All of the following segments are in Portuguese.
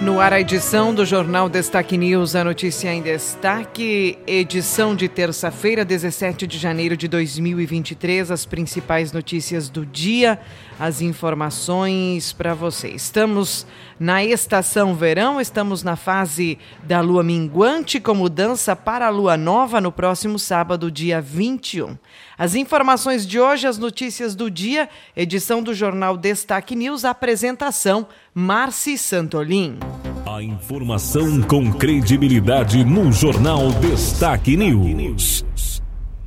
No ar, a edição do Jornal Destaque News, a notícia em destaque, edição de terça-feira, 17 de janeiro de 2023, as principais notícias do dia, as informações para você. Estamos na estação verão, estamos na fase da lua minguante, com mudança para a lua nova no próximo sábado, dia 21. As informações de hoje, as notícias do dia, edição do Jornal Destaque News, apresentação Marci Santolin. A informação com credibilidade no Jornal Destaque News.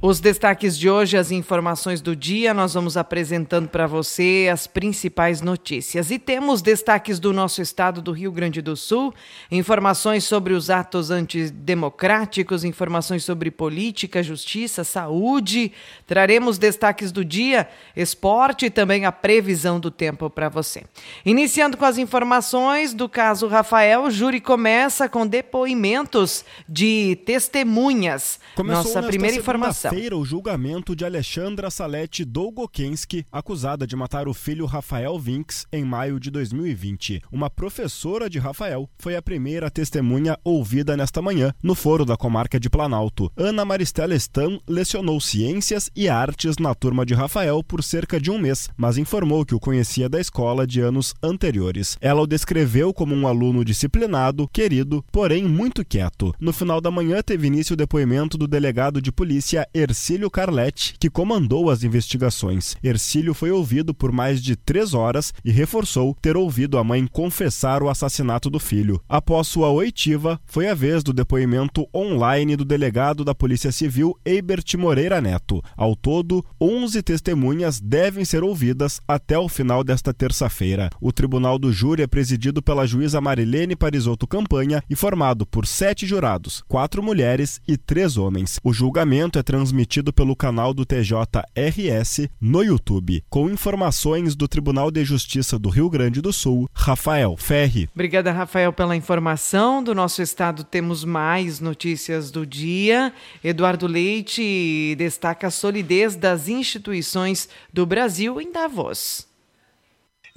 Os destaques de hoje, as informações do dia, nós vamos apresentando para você as principais notícias. E temos destaques do nosso estado do Rio Grande do Sul, informações sobre os atos antidemocráticos, informações sobre política, justiça, saúde. Traremos destaques do dia, esporte e também a previsão do tempo para você. Iniciando com as informações do caso Rafael, o júri começa com depoimentos de testemunhas. Começou Nossa primeira informação feira o julgamento de Alexandra Salete Dolgokenski, acusada de matar o filho Rafael Vinks em maio de 2020. Uma professora de Rafael foi a primeira testemunha ouvida nesta manhã no foro da comarca de Planalto. Ana Maristela Stam lecionou ciências e artes na turma de Rafael por cerca de um mês, mas informou que o conhecia da escola de anos anteriores. Ela o descreveu como um aluno disciplinado, querido, porém muito quieto. No final da manhã teve início o depoimento do delegado de polícia Ercílio Carletti, que comandou as investigações. Ercílio foi ouvido por mais de três horas e reforçou ter ouvido a mãe confessar o assassinato do filho. Após sua oitiva, foi a vez do depoimento online do delegado da Polícia Civil, Eibert Moreira Neto. Ao todo, 11 testemunhas devem ser ouvidas até o final desta terça-feira. O tribunal do júri é presidido pela juíza Marilene Parisotto Campanha e formado por sete jurados, quatro mulheres e três homens. O julgamento é transmitido transmitido pelo canal do TJRS no YouTube, com informações do Tribunal de Justiça do Rio Grande do Sul, Rafael Ferri. Obrigada, Rafael, pela informação. Do nosso estado temos mais notícias do dia. Eduardo Leite destaca a solidez das instituições do Brasil em Davos.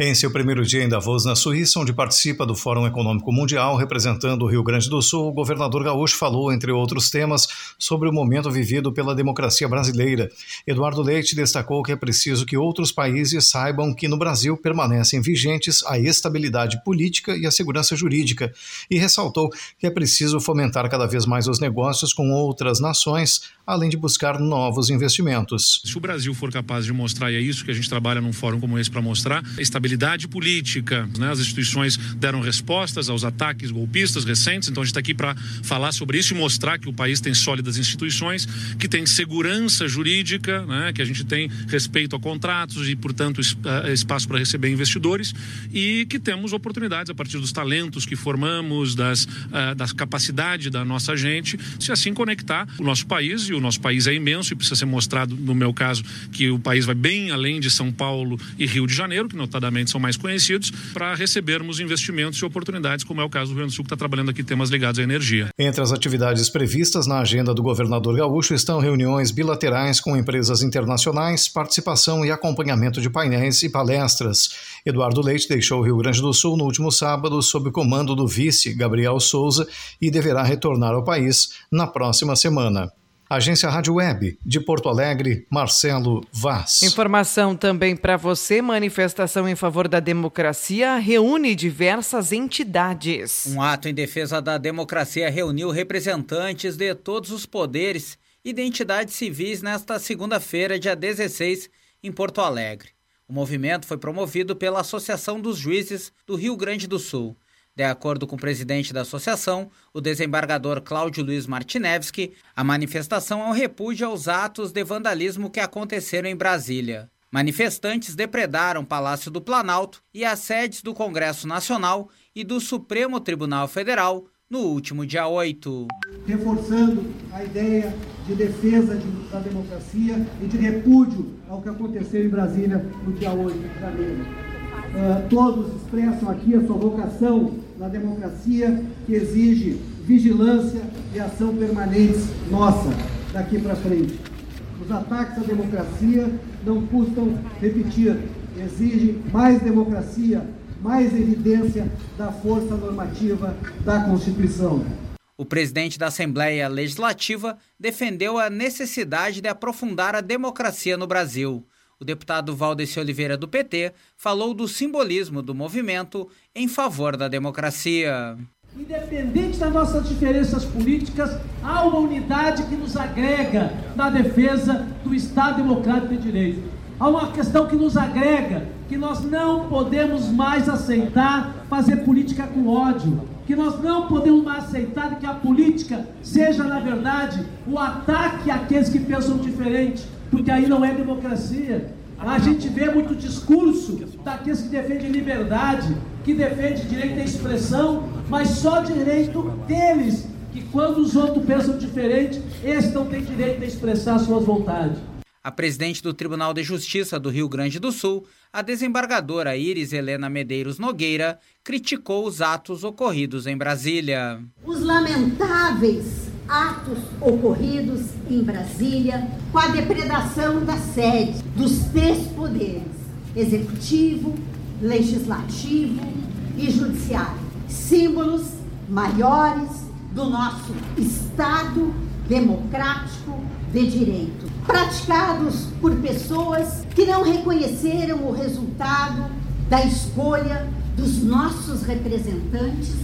Em seu primeiro dia em Davos, na Suíça, onde participa do Fórum Econômico Mundial, representando o Rio Grande do Sul, o governador gaúcho falou, entre outros temas, sobre o momento vivido pela democracia brasileira. Eduardo Leite destacou que é preciso que outros países saibam que no Brasil permanecem vigentes a estabilidade política e a segurança jurídica, e ressaltou que é preciso fomentar cada vez mais os negócios com outras nações, além de buscar novos investimentos. Se o Brasil for capaz de mostrar, e é isso que a gente trabalha num fórum como esse para mostrar, estabilidade política, né? as instituições deram respostas aos ataques golpistas recentes, então a gente está aqui para falar sobre isso e mostrar que o país tem sólidas instituições, que tem segurança jurídica, né? que a gente tem respeito a contratos e, portanto, eh, espaço para receber investidores e que temos oportunidades a partir dos talentos que formamos, das, uh, da capacidade da nossa gente, se assim conectar o nosso país o nosso país é imenso e precisa ser mostrado, no meu caso, que o país vai bem além de São Paulo e Rio de Janeiro, que notadamente são mais conhecidos, para recebermos investimentos e oportunidades, como é o caso do Rio Grande do Sul, que está trabalhando aqui temas ligados à energia. Entre as atividades previstas na agenda do governador gaúcho estão reuniões bilaterais com empresas internacionais, participação e acompanhamento de painéis e palestras. Eduardo Leite deixou o Rio Grande do Sul no último sábado sob o comando do vice Gabriel Souza e deverá retornar ao país na próxima semana. Agência Rádio Web, de Porto Alegre, Marcelo Vaz. Informação também para você: manifestação em favor da democracia reúne diversas entidades. Um ato em defesa da democracia reuniu representantes de todos os poderes e de entidades civis nesta segunda-feira, dia 16, em Porto Alegre. O movimento foi promovido pela Associação dos Juízes do Rio Grande do Sul. De acordo com o presidente da associação, o desembargador Cláudio Luiz Martinevski, a manifestação é um repúdio aos atos de vandalismo que aconteceram em Brasília. Manifestantes depredaram o Palácio do Planalto e as sedes do Congresso Nacional e do Supremo Tribunal Federal no último dia 8. Reforçando a ideia de defesa de, da democracia e de repúdio ao que aconteceu em Brasília no dia 8 de janeiro. Uh, todos expressam aqui a sua vocação na democracia que exige vigilância e ação permanentes nossa daqui para frente. Os ataques à democracia não custam repetir, exigem mais democracia, mais evidência da força normativa da Constituição. O presidente da Assembleia Legislativa defendeu a necessidade de aprofundar a democracia no Brasil. O deputado Valdeci Oliveira, do PT, falou do simbolismo do movimento em favor da democracia. Independente das nossas diferenças políticas, há uma unidade que nos agrega na defesa do Estado Democrático de Direito. Há uma questão que nos agrega, que nós não podemos mais aceitar fazer política com ódio, que nós não podemos mais aceitar que a política seja, na verdade, o ataque àqueles que pensam diferente, porque aí não é democracia. A gente vê muito discurso daqueles que defendem liberdade, que defendem direito à expressão, mas só direito deles, que quando os outros pensam diferente, esses não têm direito a expressar suas vontades. A presidente do Tribunal de Justiça do Rio Grande do Sul, a desembargadora Iris Helena Medeiros Nogueira, criticou os atos ocorridos em Brasília. Os lamentáveis atos ocorridos em Brasília com a depredação da sede dos três poderes: executivo, legislativo e judiciário, símbolos maiores do nosso Estado democrático de direito, praticados por pessoas que não reconheceram o resultado da escolha dos nossos representantes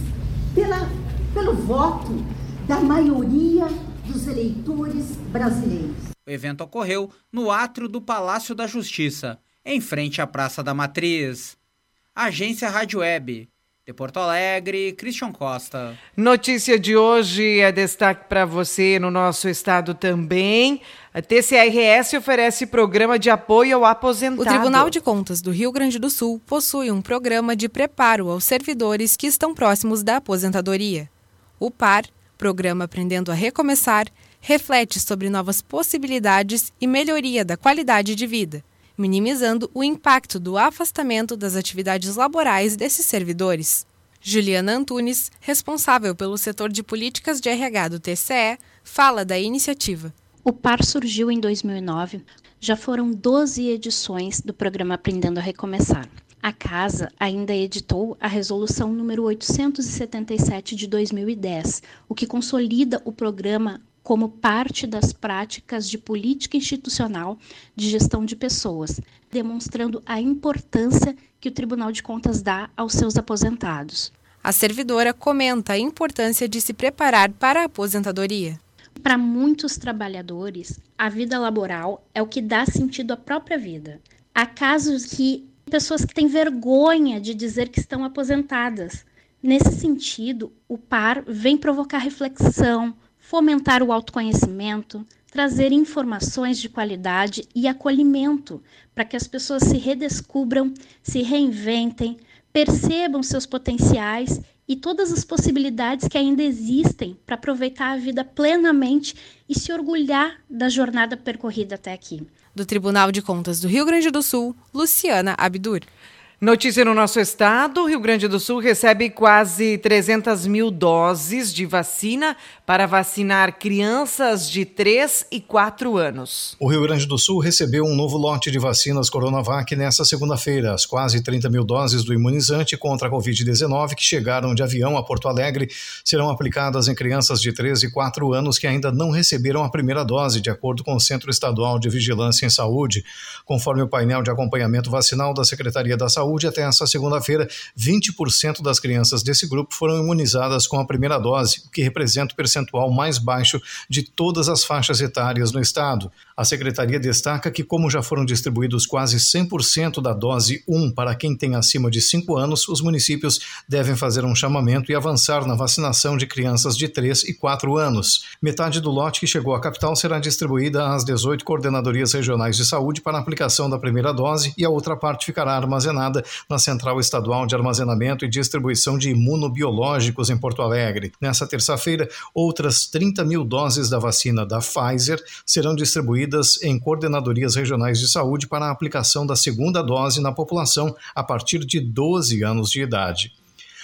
pela, pelo voto da maioria dos eleitores brasileiros. O evento ocorreu no átrio do Palácio da Justiça, em frente à Praça da Matriz. Agência Rádio Web. De Porto Alegre, Christian Costa. Notícia de hoje é destaque para você no nosso estado também. A TCRS oferece programa de apoio ao aposentado. O Tribunal de Contas do Rio Grande do Sul possui um programa de preparo aos servidores que estão próximos da aposentadoria. O PAR programa Aprendendo a Recomeçar reflete sobre novas possibilidades e melhoria da qualidade de vida, minimizando o impacto do afastamento das atividades laborais desses servidores. Juliana Antunes, responsável pelo setor de políticas de RH do TCE, fala da iniciativa. O PAR surgiu em 2009. Já foram 12 edições do programa Aprendendo a Recomeçar. A Casa ainda editou a Resolução número 877 de 2010, o que consolida o programa como parte das práticas de política institucional de gestão de pessoas, demonstrando a importância que o Tribunal de Contas dá aos seus aposentados. A servidora comenta a importância de se preparar para a aposentadoria. Para muitos trabalhadores, a vida laboral é o que dá sentido à própria vida. Há casos que pessoas que têm vergonha de dizer que estão aposentadas. Nesse sentido, o par vem provocar reflexão, fomentar o autoconhecimento, trazer informações de qualidade e acolhimento para que as pessoas se redescubram, se reinventem, percebam seus potenciais e todas as possibilidades que ainda existem para aproveitar a vida plenamente e se orgulhar da jornada percorrida até aqui do Tribunal de Contas do Rio Grande do Sul, Luciana Abdur. Notícia no nosso estado: Rio Grande do Sul recebe quase 300 mil doses de vacina para vacinar crianças de 3 e 4 anos. O Rio Grande do Sul recebeu um novo lote de vacinas Coronavac nesta segunda-feira. As quase 30 mil doses do imunizante contra a Covid-19 que chegaram de avião a Porto Alegre serão aplicadas em crianças de 3 e 4 anos que ainda não receberam a primeira dose, de acordo com o Centro Estadual de Vigilância em Saúde. Conforme o painel de acompanhamento vacinal da Secretaria da Saúde, Saúde, até essa segunda-feira, 20% das crianças desse grupo foram imunizadas com a primeira dose, o que representa o percentual mais baixo de todas as faixas etárias no estado. A secretaria destaca que, como já foram distribuídos quase 100% da dose 1 para quem tem acima de 5 anos, os municípios devem fazer um chamamento e avançar na vacinação de crianças de 3 e 4 anos. Metade do lote que chegou à capital será distribuída às 18 coordenadorias regionais de saúde para aplicação da primeira dose e a outra parte ficará armazenada na Central Estadual de Armazenamento e Distribuição de Imunobiológicos em Porto Alegre. Nessa terça-feira, outras 30 mil doses da vacina da Pfizer serão distribuídas em coordenadorias regionais de saúde para a aplicação da segunda dose na população a partir de 12 anos de idade.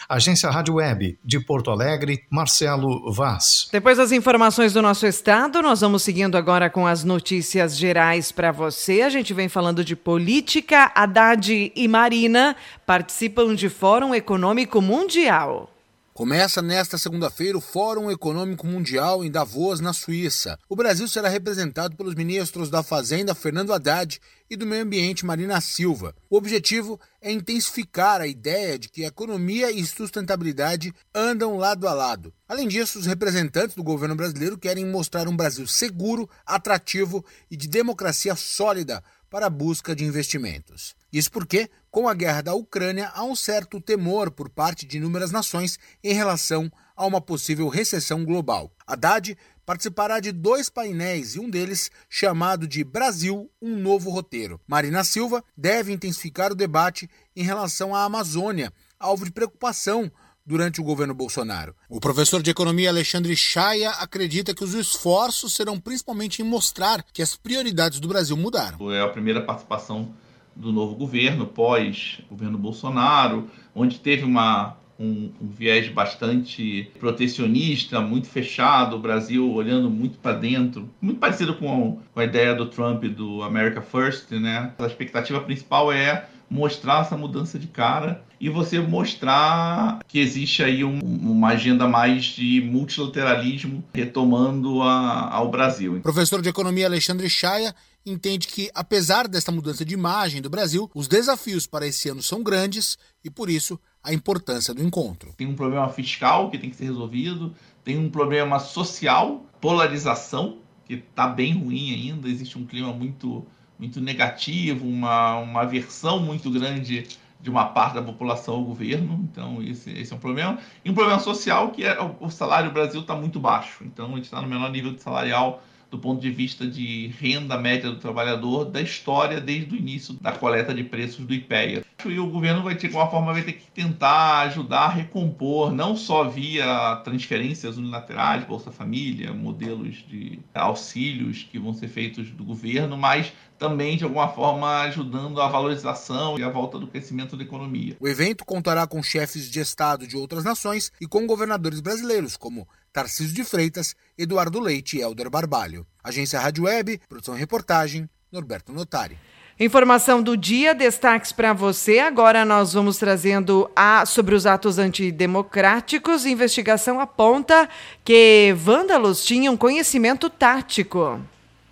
Agência Rádio Web de Porto Alegre, Marcelo Vaz. Depois das informações do nosso estado, nós vamos seguindo agora com as notícias gerais para você. A gente vem falando de política. Haddad e Marina participam de Fórum Econômico Mundial. Começa nesta segunda-feira o Fórum Econômico Mundial em Davos, na Suíça. O Brasil será representado pelos ministros da Fazenda Fernando Haddad e do Meio Ambiente Marina Silva. O objetivo é intensificar a ideia de que economia e sustentabilidade andam lado a lado. Além disso, os representantes do governo brasileiro querem mostrar um Brasil seguro, atrativo e de democracia sólida para a busca de investimentos. Isso porque, com a guerra da Ucrânia, há um certo temor por parte de inúmeras nações em relação a uma possível recessão global. Haddad participará de dois painéis e um deles chamado de Brasil, um novo roteiro. Marina Silva deve intensificar o debate em relação à Amazônia, alvo de preocupação durante o governo Bolsonaro. O professor de economia Alexandre Chaia acredita que os esforços serão principalmente em mostrar que as prioridades do Brasil mudaram. É a primeira participação do novo governo, pós-governo Bolsonaro, onde teve uma, um, um, viés bastante protecionista, muito fechado, o Brasil olhando muito para dentro, muito parecido com, com a ideia do Trump do America First, né? A expectativa principal é mostrar essa mudança de cara e você mostrar que existe aí um, uma agenda mais de multilateralismo retomando a, ao Brasil. Professor de Economia Alexandre Chaia entende que, apesar desta mudança de imagem do Brasil, os desafios para esse ano são grandes e, por isso, a importância do encontro. Tem um problema fiscal que tem que ser resolvido, tem um problema social, polarização, que está bem ruim ainda, existe um clima muito muito negativo, uma, uma aversão muito grande de uma parte da população ao governo, então esse, esse é um problema. E um problema social que é o, o salário no Brasil está muito baixo, então a gente está no menor nível salarial do ponto de vista de renda média do trabalhador da história desde o início da coleta de preços do IPEA. E o governo vai ter, de alguma forma, vai ter que tentar ajudar a recompor, não só via transferências unilaterais, Bolsa Família, modelos de auxílios que vão ser feitos do governo, mas também, de alguma forma, ajudando a valorização e a volta do crescimento da economia. O evento contará com chefes de Estado de outras nações e com governadores brasileiros, como Tarcísio de Freitas, Eduardo Leite e Helder Barbalho. Agência Rádio Web, produção e reportagem, Norberto Notari. Informação do dia, destaques para você. Agora nós vamos trazendo a sobre os atos antidemocráticos. Investigação aponta que vândalos tinham conhecimento tático.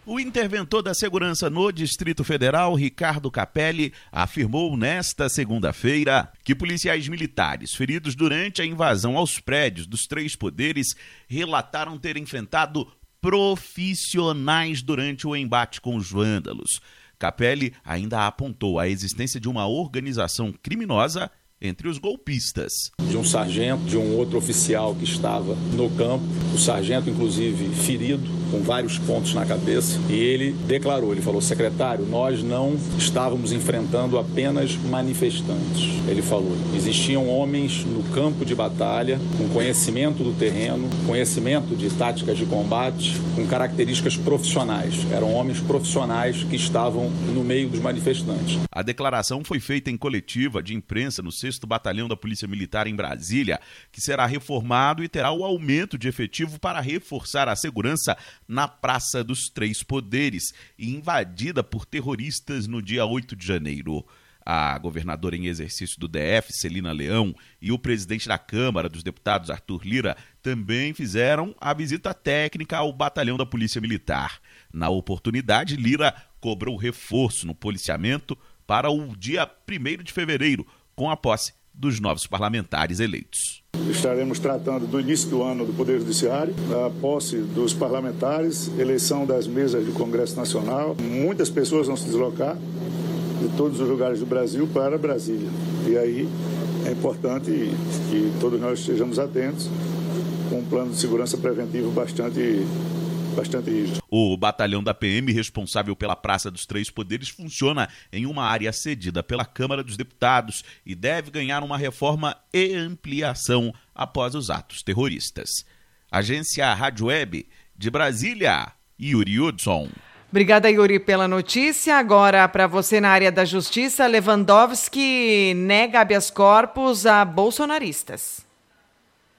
O interventor da segurança no Distrito Federal, Ricardo Capelli, afirmou nesta segunda-feira que policiais militares feridos durante a invasão aos prédios dos três poderes relataram ter enfrentado profissionais durante o embate com os vândalos. Capelli ainda apontou a existência de uma organização criminosa entre os golpistas. De um sargento, de um outro oficial que estava no campo, o sargento, inclusive, ferido com vários pontos na cabeça, e ele declarou, ele falou, secretário, nós não estávamos enfrentando apenas manifestantes. Ele falou, existiam homens no campo de batalha, com conhecimento do terreno, conhecimento de táticas de combate, com características profissionais. Eram homens profissionais que estavam no meio dos manifestantes. A declaração foi feita em coletiva de imprensa no 6 Batalhão da Polícia Militar em Brasília, que será reformado e terá o aumento de efetivo para reforçar a segurança na Praça dos Três Poderes e invadida por terroristas no dia 8 de janeiro. A governadora em exercício do DF, Celina Leão, e o presidente da Câmara dos Deputados, Arthur Lira, também fizeram a visita técnica ao batalhão da Polícia Militar. Na oportunidade, Lira cobrou reforço no policiamento para o dia 1 de fevereiro, com a posse dos novos parlamentares eleitos. Estaremos tratando do início do ano do Poder Judiciário, da posse dos parlamentares, eleição das mesas do Congresso Nacional. Muitas pessoas vão se deslocar de todos os lugares do Brasil para Brasília. E aí é importante que todos nós estejamos atentos com um plano de segurança preventivo bastante bastante. O batalhão da PM, responsável pela Praça dos Três Poderes, funciona em uma área cedida pela Câmara dos Deputados e deve ganhar uma reforma e ampliação após os atos terroristas. Agência Rádio Web de Brasília, Yuri Hudson. Obrigada, Yuri, pela notícia. Agora, para você na área da justiça, Lewandowski nega habeas corpus a bolsonaristas.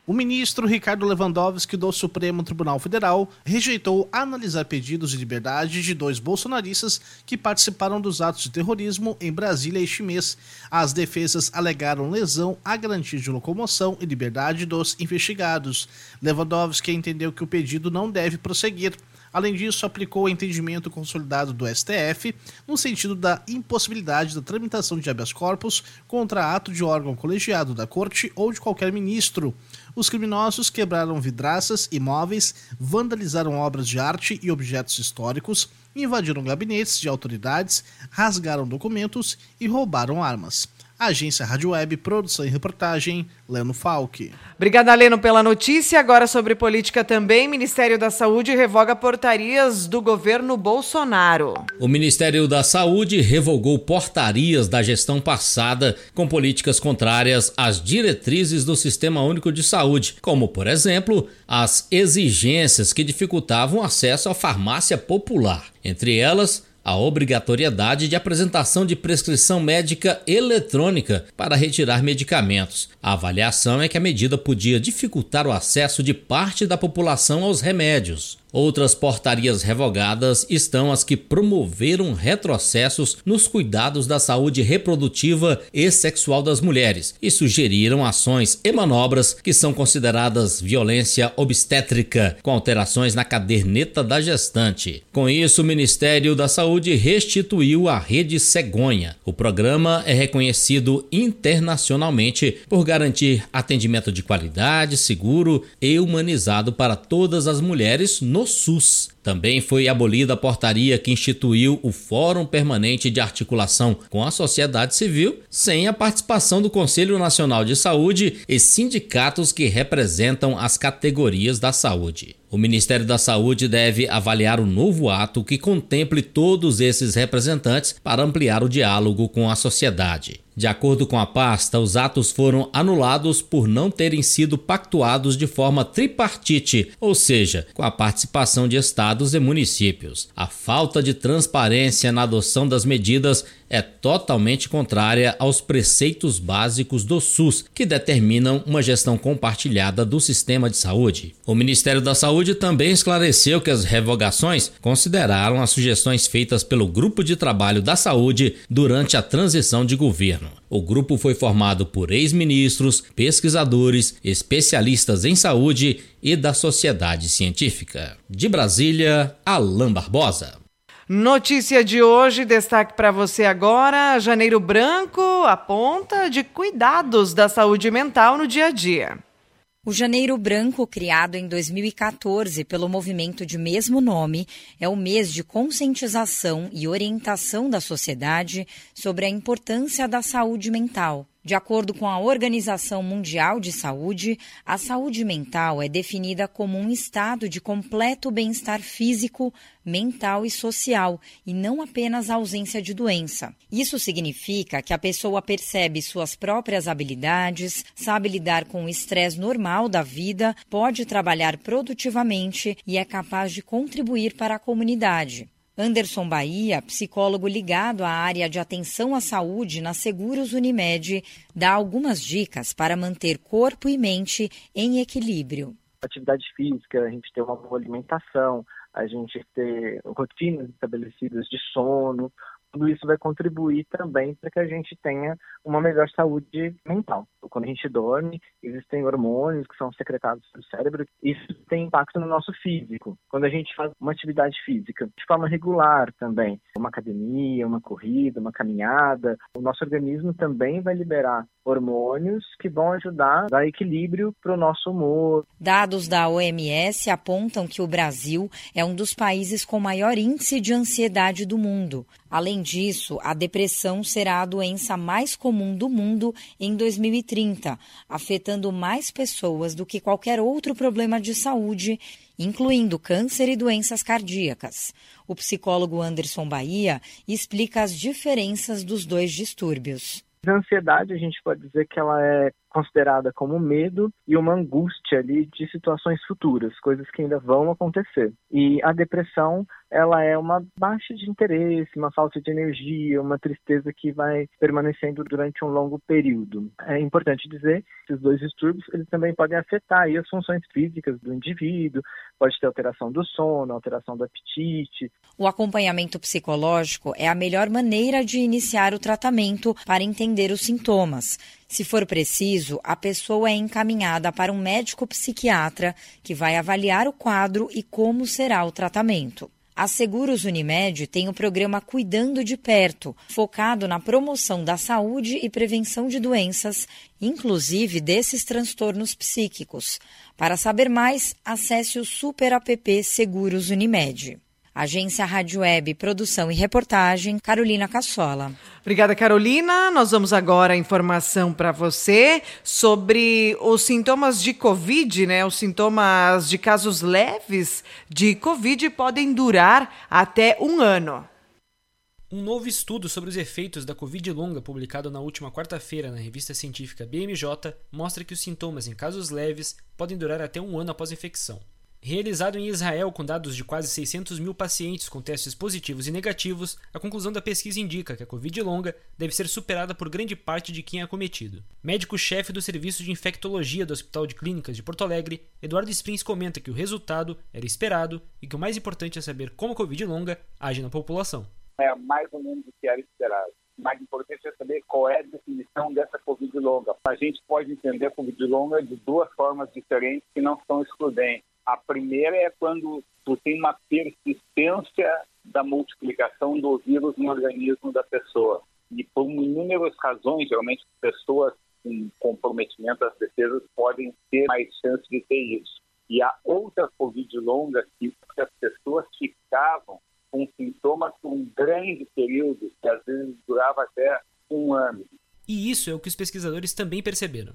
O ministro Ricardo Lewandowski do Supremo Tribunal Federal rejeitou analisar pedidos de liberdade de dois bolsonaristas que participaram dos atos de terrorismo em Brasília este mês. As defesas alegaram lesão à garantia de locomoção e liberdade dos investigados. Lewandowski entendeu que o pedido não deve prosseguir. Além disso, aplicou o entendimento consolidado do STF no sentido da impossibilidade da tramitação de habeas corpus contra ato de órgão colegiado da Corte ou de qualquer ministro. Os criminosos quebraram vidraças, imóveis, vandalizaram obras de arte e objetos históricos, invadiram gabinetes de autoridades, rasgaram documentos e roubaram armas. Agência Rádio Web, produção e reportagem, Leno Falck. Obrigada, Leno, pela notícia. Agora sobre política também. Ministério da Saúde revoga portarias do governo Bolsonaro. O Ministério da Saúde revogou portarias da gestão passada com políticas contrárias às diretrizes do Sistema Único de Saúde, como, por exemplo, as exigências que dificultavam o acesso à farmácia popular. Entre elas, a obrigatoriedade de apresentação de prescrição médica eletrônica para retirar medicamentos. A avaliação é que a medida podia dificultar o acesso de parte da população aos remédios. Outras portarias revogadas estão as que promoveram retrocessos nos cuidados da saúde reprodutiva e sexual das mulheres e sugeriram ações e manobras que são consideradas violência obstétrica, com alterações na caderneta da gestante. Com isso, o Ministério da Saúde restituiu a Rede Cegonha. O programa é reconhecido internacionalmente por garantir atendimento de qualidade, seguro e humanizado para todas as mulheres no SUS. Também foi abolida a portaria que instituiu o Fórum Permanente de Articulação com a Sociedade Civil, sem a participação do Conselho Nacional de Saúde e sindicatos que representam as categorias da saúde. O Ministério da Saúde deve avaliar o novo ato que contemple todos esses representantes para ampliar o diálogo com a sociedade. De acordo com a pasta, os atos foram anulados por não terem sido pactuados de forma tripartite, ou seja, com a participação de estados e municípios. A falta de transparência na adoção das medidas é totalmente contrária aos preceitos básicos do SUS, que determinam uma gestão compartilhada do sistema de saúde. O Ministério da Saúde também esclareceu que as revogações consideraram as sugestões feitas pelo Grupo de Trabalho da Saúde durante a transição de governo. O grupo foi formado por ex-ministros, pesquisadores, especialistas em saúde e da sociedade científica. De Brasília, Alain Barbosa. Notícia de hoje, destaque para você agora: Janeiro Branco aponta de cuidados da saúde mental no dia a dia. O Janeiro Branco, criado em 2014 pelo movimento de mesmo nome, é o mês de conscientização e orientação da sociedade sobre a importância da saúde mental. De acordo com a Organização Mundial de Saúde, a saúde mental é definida como um estado de completo bem-estar físico, mental e social, e não apenas ausência de doença. Isso significa que a pessoa percebe suas próprias habilidades, sabe lidar com o estresse normal da vida, pode trabalhar produtivamente e é capaz de contribuir para a comunidade. Anderson Bahia, psicólogo ligado à área de atenção à saúde na Seguros Unimed, dá algumas dicas para manter corpo e mente em equilíbrio. Atividade física, a gente ter uma boa alimentação, a gente ter rotinas estabelecidas de sono, tudo isso vai contribuir também para que a gente tenha uma melhor saúde mental. Quando a gente dorme, existem hormônios que são secretados pelo cérebro, isso tem impacto no nosso físico. Quando a gente faz uma atividade física de forma regular também, uma academia, uma corrida, uma caminhada, o nosso organismo também vai liberar hormônios que vão ajudar a dar equilíbrio para o nosso humor. Dados da OMS apontam que o Brasil é um dos países com maior índice de ansiedade do mundo. Além disso, a depressão será a doença mais comum do mundo em 2030, afetando mais pessoas do que qualquer outro problema de saúde, incluindo câncer e doenças cardíacas. O psicólogo Anderson Bahia explica as diferenças dos dois distúrbios. A ansiedade, a gente pode dizer que ela é considerada como medo e uma angústia ali de situações futuras, coisas que ainda vão acontecer. E a depressão, ela é uma baixa de interesse, uma falta de energia, uma tristeza que vai permanecendo durante um longo período. É importante dizer que esses dois distúrbios, eles também podem afetar as funções físicas do indivíduo, pode ter alteração do sono, alteração do apetite. O acompanhamento psicológico é a melhor maneira de iniciar o tratamento para entender os sintomas. Se for preciso, a pessoa é encaminhada para um médico psiquiatra que vai avaliar o quadro e como será o tratamento. A Seguros Unimed tem o programa Cuidando de Perto, focado na promoção da saúde e prevenção de doenças, inclusive desses transtornos psíquicos. Para saber mais, acesse o Super App Seguros Unimed. Agência Rádio Web, produção e reportagem, Carolina Cassola. Obrigada, Carolina. Nós vamos agora a informação para você sobre os sintomas de Covid, né? Os sintomas de casos leves de Covid podem durar até um ano. Um novo estudo sobre os efeitos da Covid longa, publicado na última quarta-feira na revista científica BMJ, mostra que os sintomas em casos leves podem durar até um ano após a infecção. Realizado em Israel com dados de quase 600 mil pacientes com testes positivos e negativos, a conclusão da pesquisa indica que a Covid longa deve ser superada por grande parte de quem é acometido. Médico-chefe do Serviço de Infectologia do Hospital de Clínicas de Porto Alegre, Eduardo Sprins comenta que o resultado era esperado e que o mais importante é saber como a Covid longa age na população. É mais ou menos o que era esperado mais importante é saber qual é a definição dessa Covid longa. A gente pode entender a Covid longa de duas formas diferentes que não são excludentes. A primeira é quando tu tem uma persistência da multiplicação do vírus no organismo da pessoa. E por inúmeras razões, geralmente pessoas com comprometimento das defesas podem ter mais chance de ter isso. E a outra Covid longa, que as pessoas ficavam com sintomas por um grande período, que às vezes durava até um ano. E isso é o que os pesquisadores também perceberam.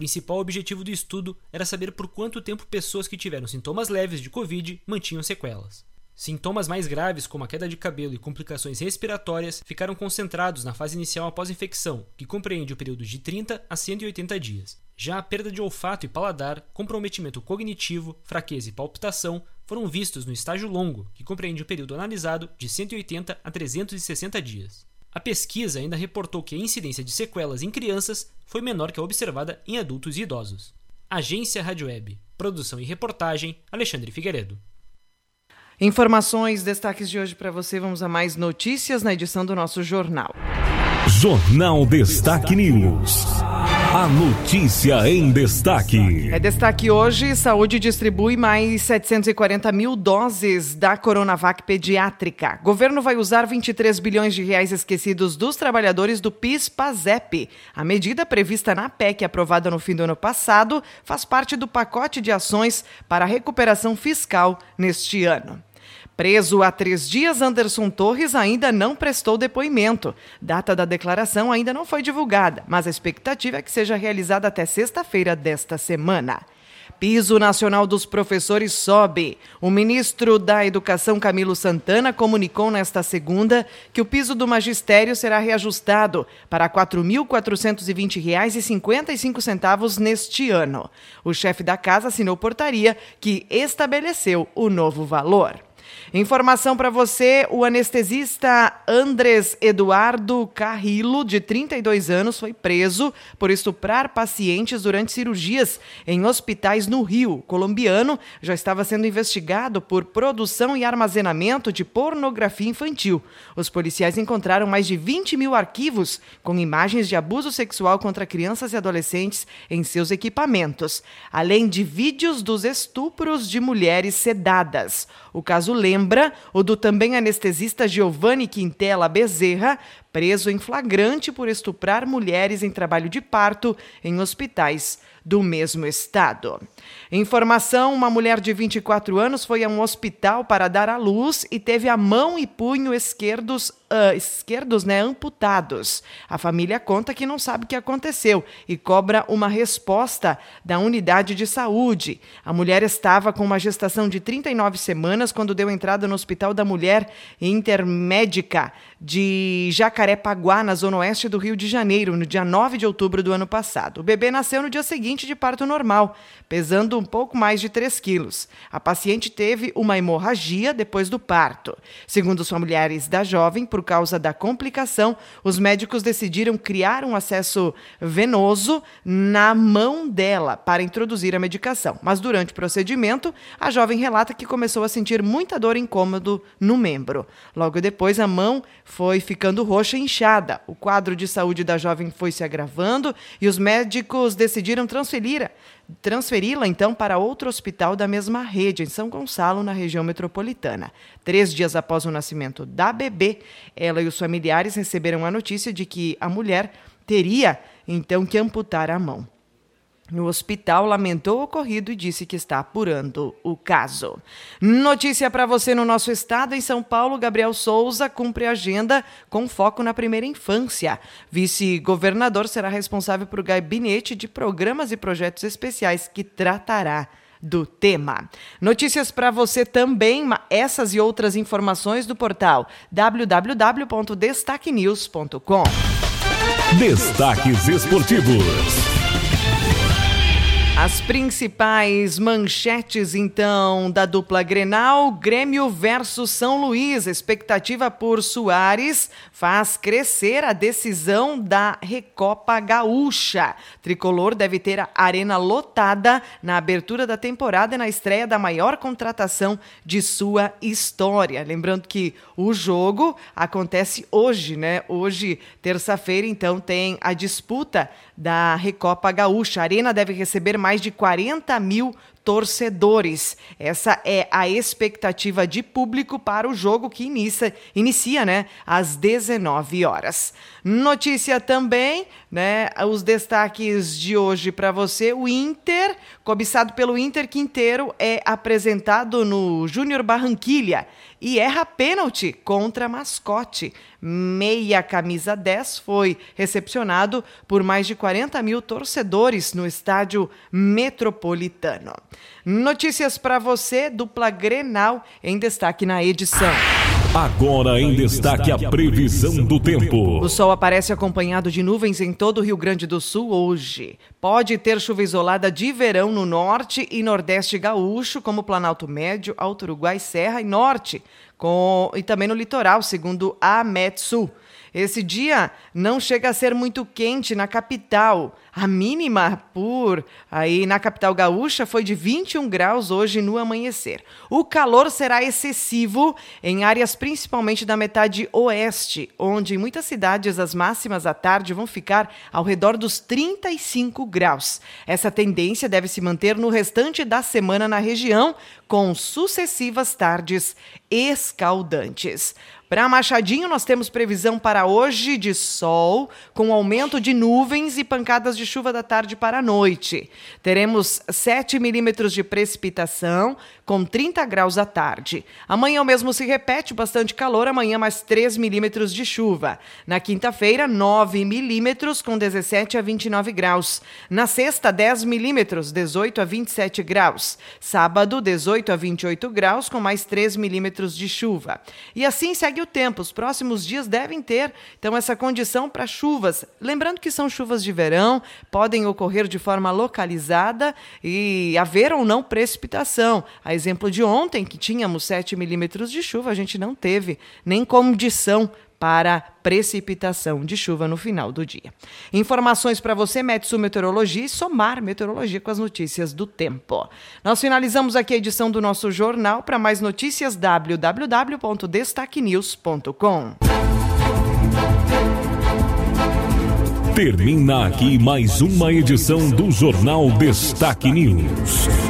O principal objetivo do estudo era saber por quanto tempo pessoas que tiveram sintomas leves de Covid mantinham sequelas. Sintomas mais graves, como a queda de cabelo e complicações respiratórias, ficaram concentrados na fase inicial após infecção, que compreende o período de 30 a 180 dias. Já a perda de olfato e paladar, comprometimento cognitivo, fraqueza e palpitação foram vistos no estágio longo, que compreende o período analisado de 180 a 360 dias. A pesquisa ainda reportou que a incidência de sequelas em crianças foi menor que a observada em adultos e idosos. Agência Rádio Web. Produção e reportagem Alexandre Figueiredo. Informações, destaques de hoje para você. Vamos a mais notícias na edição do nosso jornal. Jornal Destaque News. A notícia em destaque. É destaque hoje: saúde distribui mais 740 mil doses da Coronavac pediátrica. Governo vai usar 23 bilhões de reais esquecidos dos trabalhadores do PIS-PASEP. A medida prevista na PEC, aprovada no fim do ano passado, faz parte do pacote de ações para a recuperação fiscal neste ano. Preso há três dias, Anderson Torres ainda não prestou depoimento. Data da declaração ainda não foi divulgada, mas a expectativa é que seja realizada até sexta-feira desta semana. Piso Nacional dos Professores sobe. O ministro da Educação, Camilo Santana, comunicou nesta segunda que o piso do magistério será reajustado para R$ 4.420,55 neste ano. O chefe da casa assinou portaria que estabeleceu o novo valor. Informação para você: o anestesista Andres Eduardo Carrillo, de 32 anos, foi preso por estuprar pacientes durante cirurgias em hospitais no Rio. colombiano já estava sendo investigado por produção e armazenamento de pornografia infantil. Os policiais encontraram mais de 20 mil arquivos com imagens de abuso sexual contra crianças e adolescentes em seus equipamentos, além de vídeos dos estupros de mulheres sedadas. O caso lembra o do também anestesista Giovanni Quintela Bezerra, preso em flagrante por estuprar mulheres em trabalho de parto em hospitais do mesmo estado. Informação: uma mulher de 24 anos foi a um hospital para dar à luz e teve a mão e punho esquerdos, uh, esquerdos né, amputados. A família conta que não sabe o que aconteceu e cobra uma resposta da unidade de saúde. A mulher estava com uma gestação de 39 semanas quando deu entrada no Hospital da Mulher Intermédica de Jacarepaguá, na zona oeste do Rio de Janeiro, no dia 9 de outubro do ano passado. O bebê nasceu no dia seguinte de parto normal, pesando um pouco mais de 3 quilos. A paciente teve uma hemorragia depois do parto. Segundo os familiares da jovem, por causa da complicação, os médicos decidiram criar um acesso venoso na mão dela para introduzir a medicação. Mas durante o procedimento, a jovem relata que começou a sentir muita dor e incômodo no membro. Logo depois, a mão foi ficando roxa e inchada. O quadro de saúde da jovem foi se agravando e os médicos decidiram transferir transferi-la então para outro hospital da mesma rede, em São Gonçalo, na região metropolitana. Três dias após o nascimento da bebê, ela e os familiares receberam a notícia de que a mulher teria então que amputar a mão. O hospital lamentou o ocorrido e disse que está apurando o caso. Notícia para você no nosso estado. Em São Paulo, Gabriel Souza cumpre agenda com foco na primeira infância. Vice-governador será responsável por gabinete de programas e projetos especiais que tratará do tema. Notícias para você também, essas e outras informações do portal www.destaquenews.com. Destaques esportivos. As principais manchetes, então, da dupla Grenal, Grêmio versus São Luís. Expectativa por Soares faz crescer a decisão da Recopa Gaúcha. Tricolor deve ter a arena lotada na abertura da temporada e na estreia da maior contratação de sua história. Lembrando que o jogo acontece hoje, né? Hoje, terça-feira, então, tem a disputa da Recopa Gaúcha. A Arena deve receber mais de 40 mil torcedores. Essa é a expectativa de público para o jogo que inicia, inicia né, às 19 horas. Notícia também, né, os destaques de hoje para você, o Inter, cobiçado pelo Inter Quinteiro, é apresentado no Júnior Barranquilha e erra pênalti contra mascote. Meia camisa 10 foi recepcionado por mais de 40 mil torcedores no estádio metropolitano. Notícias para você, dupla Grenal em destaque na edição. Agora em destaque a previsão do tempo. O sol aparece acompanhado de nuvens em todo o Rio Grande do Sul hoje. Pode ter chuva isolada de verão no norte e nordeste gaúcho, como Planalto Médio, Alto Uruguai, Serra e Norte, com, e também no litoral, segundo a Metsul. Esse dia não chega a ser muito quente na capital. A mínima por aí na capital gaúcha foi de 21 graus hoje no amanhecer. O calor será excessivo em áreas principalmente da metade oeste, onde em muitas cidades as máximas à tarde vão ficar ao redor dos 35 graus. Essa tendência deve se manter no restante da semana na região, com sucessivas tardes escaldantes. Para Machadinho, nós temos previsão para hoje de sol, com aumento de nuvens e pancadas de chuva da tarde para a noite. Teremos 7 milímetros de precipitação, com 30 graus à tarde. Amanhã o mesmo se repete, bastante calor, amanhã mais 3 milímetros de chuva. Na quinta-feira, 9 milímetros, com 17 a 29 graus. Na sexta, 10 milímetros, 18 a 27 graus. Sábado, 18 a 28 graus, com mais 3 milímetros de chuva. E assim segue o tempo. Os próximos dias devem ter, então, essa condição para chuvas. Lembrando que são chuvas de verão, podem ocorrer de forma localizada e haver ou não precipitação. A exemplo de ontem, que tínhamos 7 milímetros de chuva, a gente não teve nem condição para precipitação de chuva no final do dia. Informações para você, Metsu Meteorologia e Somar Meteorologia com as notícias do tempo. Nós finalizamos aqui a edição do nosso jornal. Para mais notícias, www.destaquenews.com. Termina aqui mais uma edição do Jornal Destaque News.